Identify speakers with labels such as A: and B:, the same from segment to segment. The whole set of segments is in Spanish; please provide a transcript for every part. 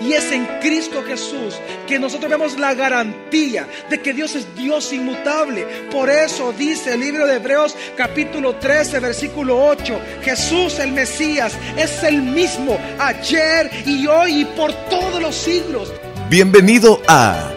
A: Y es en Cristo Jesús que nosotros vemos la garantía de que Dios es Dios inmutable. Por eso dice el libro de Hebreos capítulo 13, versículo 8, Jesús el Mesías es el mismo ayer y hoy y por todos los siglos.
B: Bienvenido a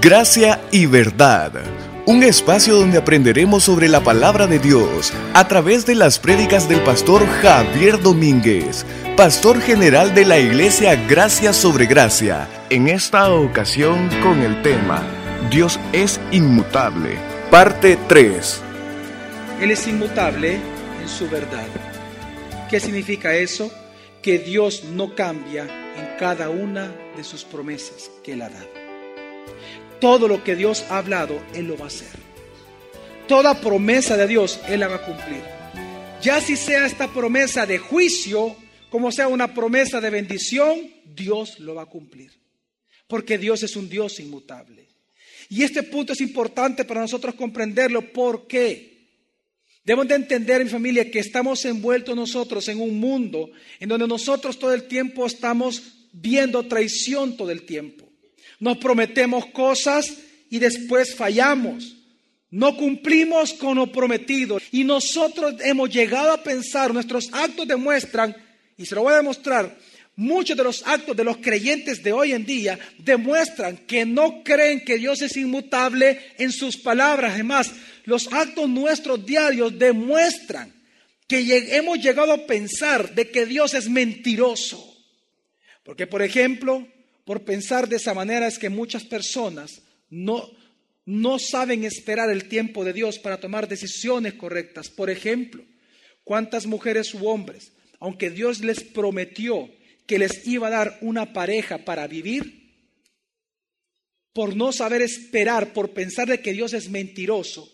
B: Gracia y Verdad un espacio donde aprenderemos sobre la palabra de Dios a través de las prédicas del pastor Javier Domínguez, pastor general de la iglesia Gracia sobre Gracia. En esta ocasión con el tema Dios es inmutable, parte 3.
A: Él es inmutable en su verdad. ¿Qué significa eso? Que Dios no cambia en cada una de sus promesas que Él ha dado todo lo que Dios ha hablado, Él lo va a hacer. Toda promesa de Dios, Él la va a cumplir. Ya si sea esta promesa de juicio, como sea una promesa de bendición, Dios lo va a cumplir. Porque Dios es un Dios inmutable. Y este punto es importante para nosotros comprenderlo. ¿Por qué? Debemos de entender, mi familia, que estamos envueltos nosotros en un mundo en donde nosotros todo el tiempo estamos viendo traición todo el tiempo. Nos prometemos cosas y después fallamos. No cumplimos con lo prometido. Y nosotros hemos llegado a pensar, nuestros actos demuestran, y se lo voy a demostrar, muchos de los actos de los creyentes de hoy en día demuestran que no creen que Dios es inmutable en sus palabras. Además, los actos nuestros diarios demuestran que hemos llegado a pensar de que Dios es mentiroso. Porque, por ejemplo, por pensar de esa manera es que muchas personas no, no saben esperar el tiempo de Dios para tomar decisiones correctas. Por ejemplo, ¿cuántas mujeres u hombres, aunque Dios les prometió que les iba a dar una pareja para vivir, por no saber esperar, por pensar de que Dios es mentiroso,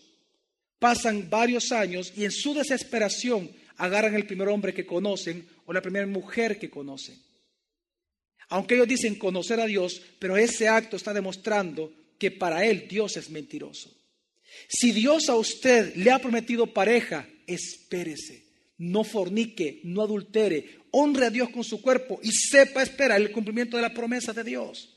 A: pasan varios años y en su desesperación agarran el primer hombre que conocen o la primera mujer que conocen. Aunque ellos dicen conocer a Dios, pero ese acto está demostrando que para él Dios es mentiroso. Si Dios a usted le ha prometido pareja, espérese, no fornique, no adultere, honre a Dios con su cuerpo y sepa esperar el cumplimiento de la promesa de Dios.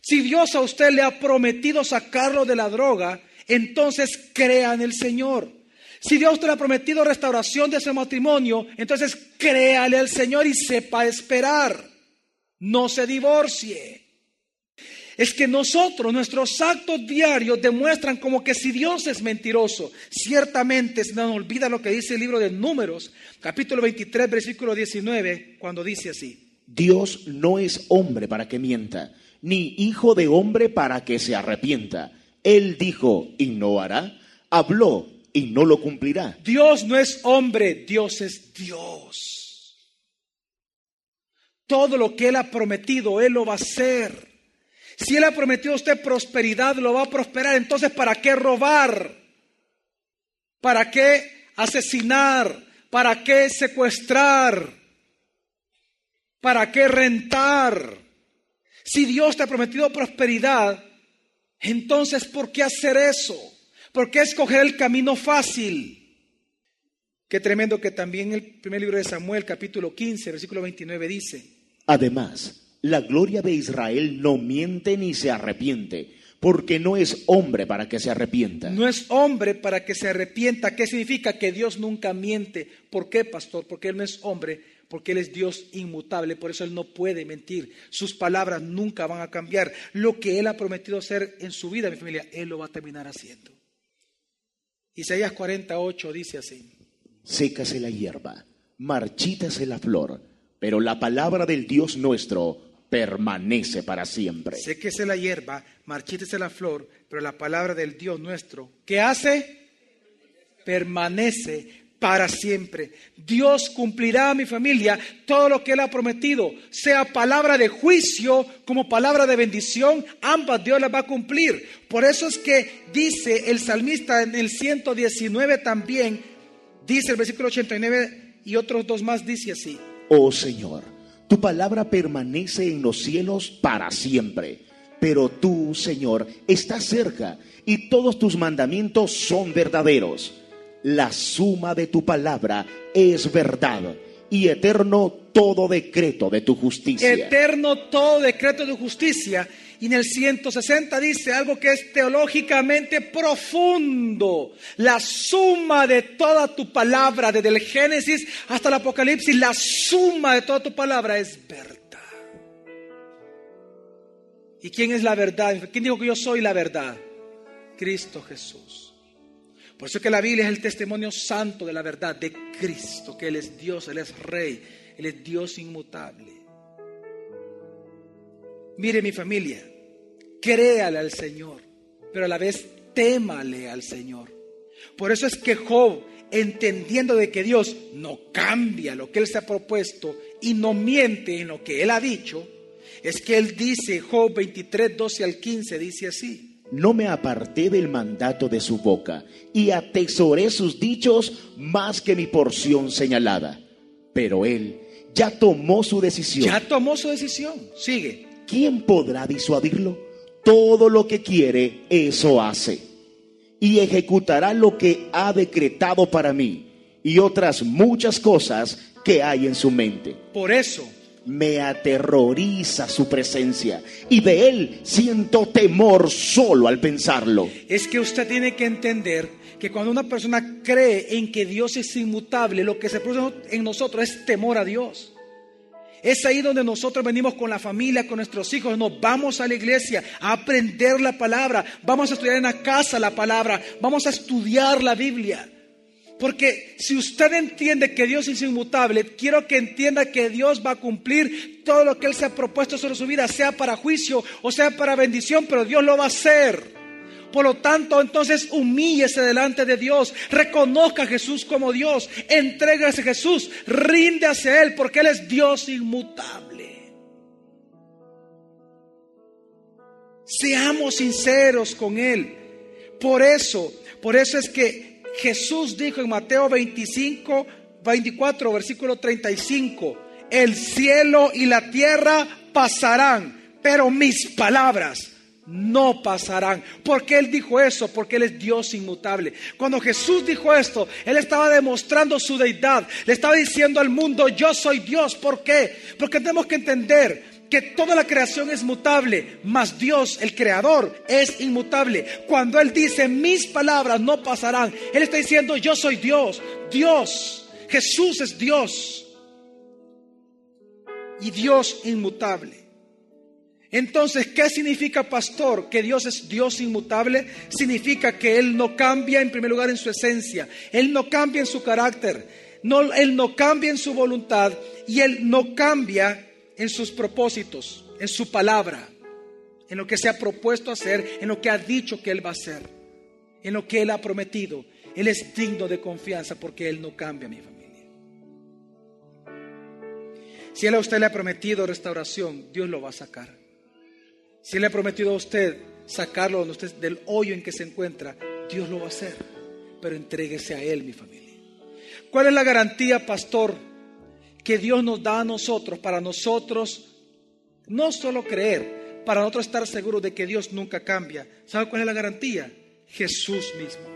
A: Si Dios a usted le ha prometido sacarlo de la droga, entonces crea en el Señor. Si Dios te le ha prometido restauración de su matrimonio, entonces créale al Señor y sepa esperar no se divorcie. Es que nosotros, nuestros actos diarios demuestran como que si Dios es mentiroso, ciertamente se nos olvida lo que dice el libro de Números, capítulo 23, versículo 19, cuando dice así.
C: Dios no es hombre para que mienta, ni hijo de hombre para que se arrepienta. Él dijo y no hará, habló y no lo cumplirá.
A: Dios no es hombre, Dios es Dios. Todo lo que Él ha prometido, Él lo va a hacer. Si Él ha prometido a usted prosperidad, lo va a prosperar. Entonces, ¿para qué robar? ¿Para qué asesinar? ¿Para qué secuestrar? ¿Para qué rentar? Si Dios te ha prometido prosperidad, entonces ¿por qué hacer eso? ¿Por qué escoger el camino fácil? Qué tremendo que también el primer libro de Samuel, capítulo 15, versículo 29 dice,
C: Además, la gloria de Israel no miente ni se arrepiente, porque no es hombre para que se arrepienta.
A: No es hombre para que se arrepienta. ¿Qué significa? Que Dios nunca miente. ¿Por qué, pastor? Porque Él no es hombre, porque Él es Dios inmutable, por eso Él no puede mentir. Sus palabras nunca van a cambiar. Lo que Él ha prometido hacer en su vida, mi familia, Él lo va a terminar haciendo. Isaías 48 dice así.
C: Sécase la hierba, marchítase la flor pero la palabra del Dios nuestro permanece para siempre.
A: Séquese la hierba, marchítese la flor, pero la palabra del Dios nuestro, ¿qué hace? Permanece para siempre. Dios cumplirá a mi familia todo lo que Él ha prometido, sea palabra de juicio como palabra de bendición, ambas Dios las va a cumplir. Por eso es que dice el salmista en el 119 también, dice el versículo 89 y otros dos más, dice así
C: oh Señor, tu palabra permanece en los cielos para siempre. Pero tú, Señor, estás cerca y todos tus mandamientos son verdaderos. La suma de tu palabra es verdad y eterno todo decreto de tu justicia.
A: Eterno todo decreto de justicia. Y en el 160 dice algo que es teológicamente profundo. La suma de toda tu palabra, desde el Génesis hasta el Apocalipsis, la suma de toda tu palabra es verdad. ¿Y quién es la verdad? ¿Quién dijo que yo soy la verdad? Cristo Jesús. Por eso que la Biblia es el testimonio santo de la verdad de Cristo, que Él es Dios, Él es Rey, Él es Dios inmutable. Mire mi familia, créale al Señor, pero a la vez témale al Señor. Por eso es que Job, entendiendo de que Dios no cambia lo que Él se ha propuesto y no miente en lo que Él ha dicho, es que Él dice, Job 23, 12 al 15, dice así
C: no me aparté del mandato de su boca y atesoré sus dichos más que mi porción señalada. Pero él ya tomó su decisión.
A: Ya tomó su decisión. Sigue.
C: ¿Quién podrá disuadirlo? Todo lo que quiere, eso hace. Y ejecutará lo que ha decretado para mí y otras muchas cosas que hay en su mente.
A: Por eso
C: me aterroriza su presencia y de él siento temor solo al pensarlo.
A: Es que usted tiene que entender que cuando una persona cree en que Dios es inmutable, lo que se produce en nosotros es temor a Dios. Es ahí donde nosotros venimos con la familia, con nuestros hijos, nos vamos a la iglesia a aprender la palabra, vamos a estudiar en la casa la palabra, vamos a estudiar la Biblia. Porque si usted entiende que Dios es inmutable, quiero que entienda que Dios va a cumplir todo lo que Él se ha propuesto sobre su vida, sea para juicio o sea para bendición, pero Dios lo va a hacer. Por lo tanto, entonces humíllese delante de Dios, reconozca a Jesús como Dios, entrégase a Jesús, rinde hacia Él, porque Él es Dios inmutable. Seamos sinceros con Él. Por eso, por eso es que Jesús dijo en Mateo 25, 24, versículo 35, el cielo y la tierra pasarán, pero mis palabras no pasarán. ¿Por qué Él dijo eso? Porque Él es Dios inmutable. Cuando Jesús dijo esto, Él estaba demostrando su deidad. Le estaba diciendo al mundo, yo soy Dios. ¿Por qué? Porque tenemos que entender que toda la creación es mutable, mas Dios, el creador, es inmutable. Cuando Él dice, mis palabras no pasarán, Él está diciendo, yo soy Dios, Dios, Jesús es Dios. Y Dios inmutable. Entonces, ¿qué significa pastor? Que Dios es Dios inmutable. Significa que Él no cambia en primer lugar en su esencia. Él no cambia en su carácter. No, él no cambia en su voluntad. Y Él no cambia en sus propósitos, en su palabra, en lo que se ha propuesto hacer, en lo que ha dicho que Él va a hacer, en lo que Él ha prometido. Él es digno de confianza porque Él no cambia, mi familia. Si Él a usted le ha prometido restauración, Dios lo va a sacar. Si le ha prometido a usted sacarlo del hoyo en que se encuentra, Dios lo va a hacer. Pero entréguese a Él, mi familia. ¿Cuál es la garantía, pastor? que Dios nos da a nosotros para nosotros no solo creer, para nosotros estar seguros de que Dios nunca cambia. ¿Sabe cuál es la garantía? Jesús mismo.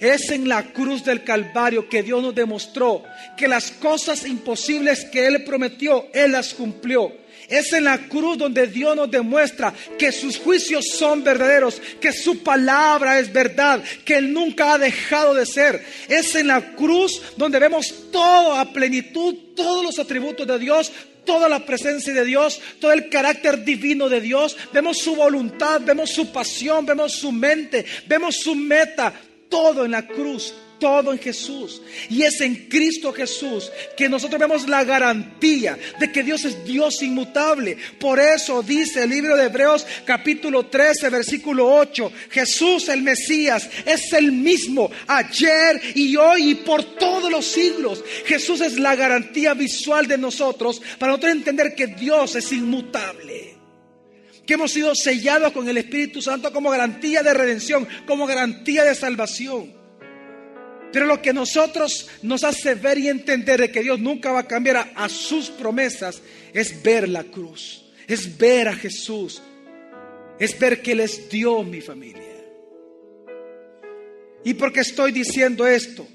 A: Es en la cruz del Calvario que Dios nos demostró que las cosas imposibles que Él prometió, Él las cumplió. Es en la cruz donde Dios nos demuestra que sus juicios son verdaderos, que su palabra es verdad, que Él nunca ha dejado de ser. Es en la cruz donde vemos todo a plenitud, todos los atributos de Dios, toda la presencia de Dios, todo el carácter divino de Dios. Vemos su voluntad, vemos su pasión, vemos su mente, vemos su meta, todo en la cruz todo en Jesús. Y es en Cristo Jesús que nosotros vemos la garantía de que Dios es Dios inmutable. Por eso dice el libro de Hebreos capítulo 13, versículo 8, Jesús el Mesías es el mismo ayer y hoy y por todos los siglos. Jesús es la garantía visual de nosotros para nosotros entender que Dios es inmutable que hemos sido sellados con el Espíritu Santo como garantía de redención, como garantía de salvación. Pero lo que nosotros nos hace ver y entender de que Dios nunca va a cambiar a, sus promesas es ver la cruz, es ver a Jesús, es ver que Él es Dios, mi familia. ¿Y por qué estoy diciendo esto?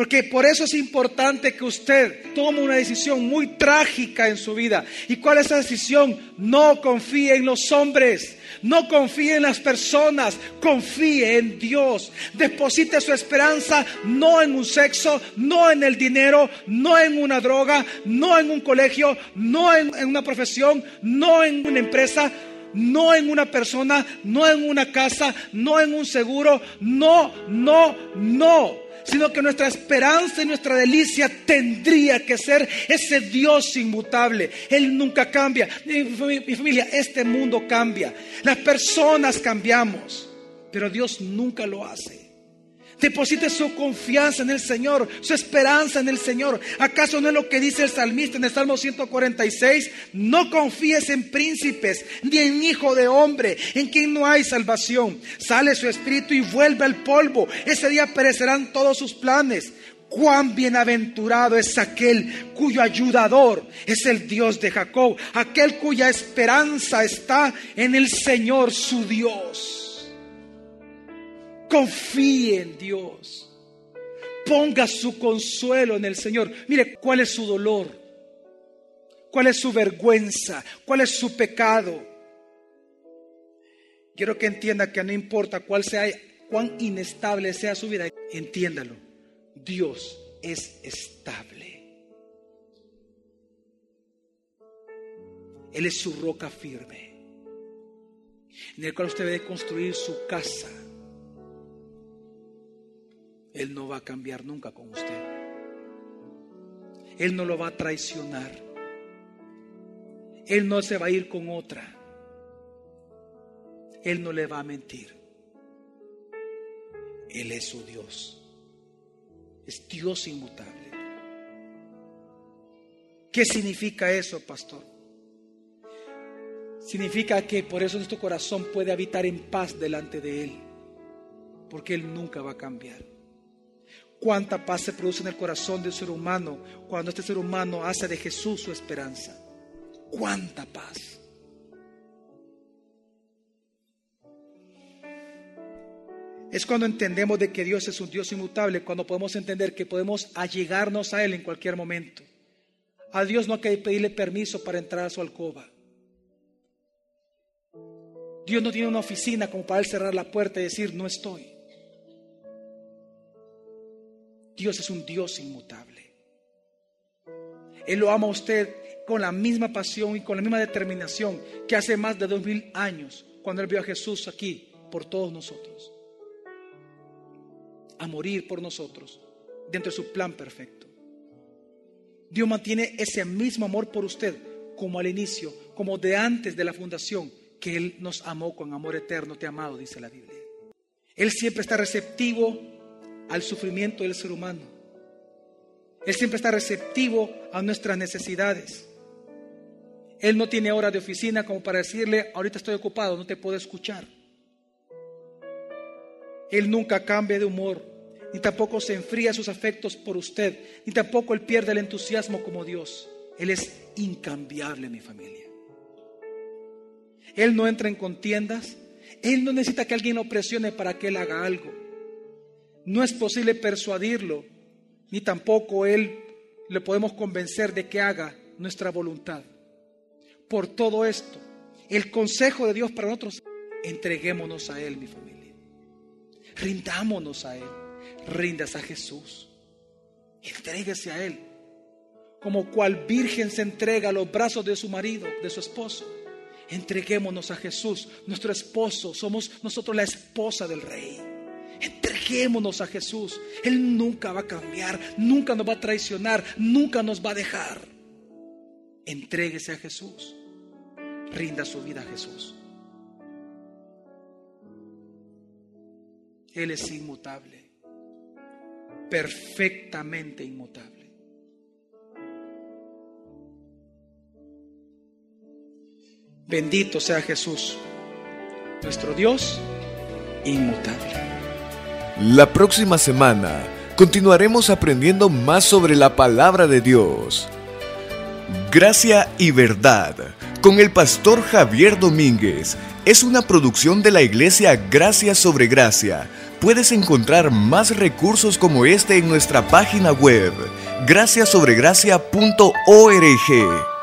A: Porque por eso es importante que usted tome una decisión muy trágica en su vida. ¿Y cuál es esa decisión? No confíe en los hombres, no confíe en las personas, confíe en Dios. Deposite su esperanza no en un sexo, no en el dinero, no en una droga, no en un colegio, no en, en una profesión, no en una empresa, no en una persona, no en una casa, no en un seguro, no, no, no sino que nuestra esperanza y nuestra delicia tendría que ser ese Dios inmutable. Él nunca cambia. Mi, familia, este mundo cambia. Las personas cambiamos, pero Dios nunca lo hace. Deposite su confianza en el Señor, su esperanza en el Señor. ¿Acaso no es lo que dice el salmista en el Salmo 146? No confíes en príncipes, ni en hijo de hombre, en quien no hay salvación. Sale su espíritu y vuelve al polvo. Ese día perecerán todos sus planes. Cuán bienaventurado es aquel cuyo ayudador es el Dios de Jacob, aquel cuya esperanza está en el Señor su Dios. Confíe en Dios. Ponga su consuelo en el Señor. Mire cuál es su dolor, cuál es su vergüenza, cuál es su pecado. Quiero que entienda que no importa cuál sea, cuán inestable sea su vida, entiéndalo. Dios es estable. Él es su roca firme, en el cual usted debe construir su casa él no va a cambiar nunca con usted. Él no lo va a traicionar. Él no se va a ir con otra. Él no le va a mentir. Él es su Dios. Es Dios inmutable. ¿Qué significa eso, pastor? Significa que por eso nuestro corazón puede habitar en paz delante de Él. Porque Él nunca va a cambiar cuánta paz se produce en el corazón del ser humano cuando este ser humano hace de Jesús su esperanza. Cuánta paz. Es cuando entendemos de que Dios es un Dios inmutable, cuando podemos entender que podemos allegarnos a Él en cualquier momento. A Dios no hay que pedirle permiso para entrar a su alcoba. Dios no tiene una oficina como para él cerrar la puerta y decir, no estoy. Dios es un Dios inmutable. Él lo ama a usted con la misma pasión y con la misma determinación que hace más de dos mil años cuando Él vio a Jesús aquí por todos nosotros. A morir por nosotros dentro de su plan perfecto. Dios mantiene ese mismo amor por usted como al inicio, como de antes de la fundación, que Él nos amó con amor eterno, te amado, dice la Biblia. Él siempre está receptivo al sufrimiento del ser humano. Él siempre está receptivo a nuestras necesidades. Él no tiene hora de oficina como para decirle, ahorita estoy ocupado, no te puedo escuchar. Él nunca cambia de humor, ni tampoco se enfría sus afectos por usted, ni tampoco él pierde el entusiasmo como Dios. Él es incambiable, mi familia. Él no entra en contiendas, él no necesita que alguien lo presione para que él haga algo. No es posible persuadirlo, ni tampoco él le podemos convencer de que haga nuestra voluntad. Por todo esto, el consejo de Dios para nosotros, entreguémonos a Él, mi familia. Rindámonos a Él. Rindas a Jesús. Entréguese a Él. Como cual virgen se entrega a los brazos de su marido, de su esposo. Entreguémonos a Jesús, nuestro esposo. Somos nosotros la esposa del Rey. Entreguémonos a Jesús. Él nunca va a cambiar, nunca nos va a traicionar, nunca nos va a dejar. Entréguese a Jesús. Rinda su vida a Jesús. Él es inmutable, perfectamente inmutable. Bendito sea Jesús, nuestro Dios inmutable.
B: La próxima semana continuaremos aprendiendo más sobre la palabra de Dios. Gracia y verdad, con el pastor Javier Domínguez es una producción de la iglesia Gracia sobre Gracia. Puedes encontrar más recursos como este en nuestra página web, graciasobregracia.org.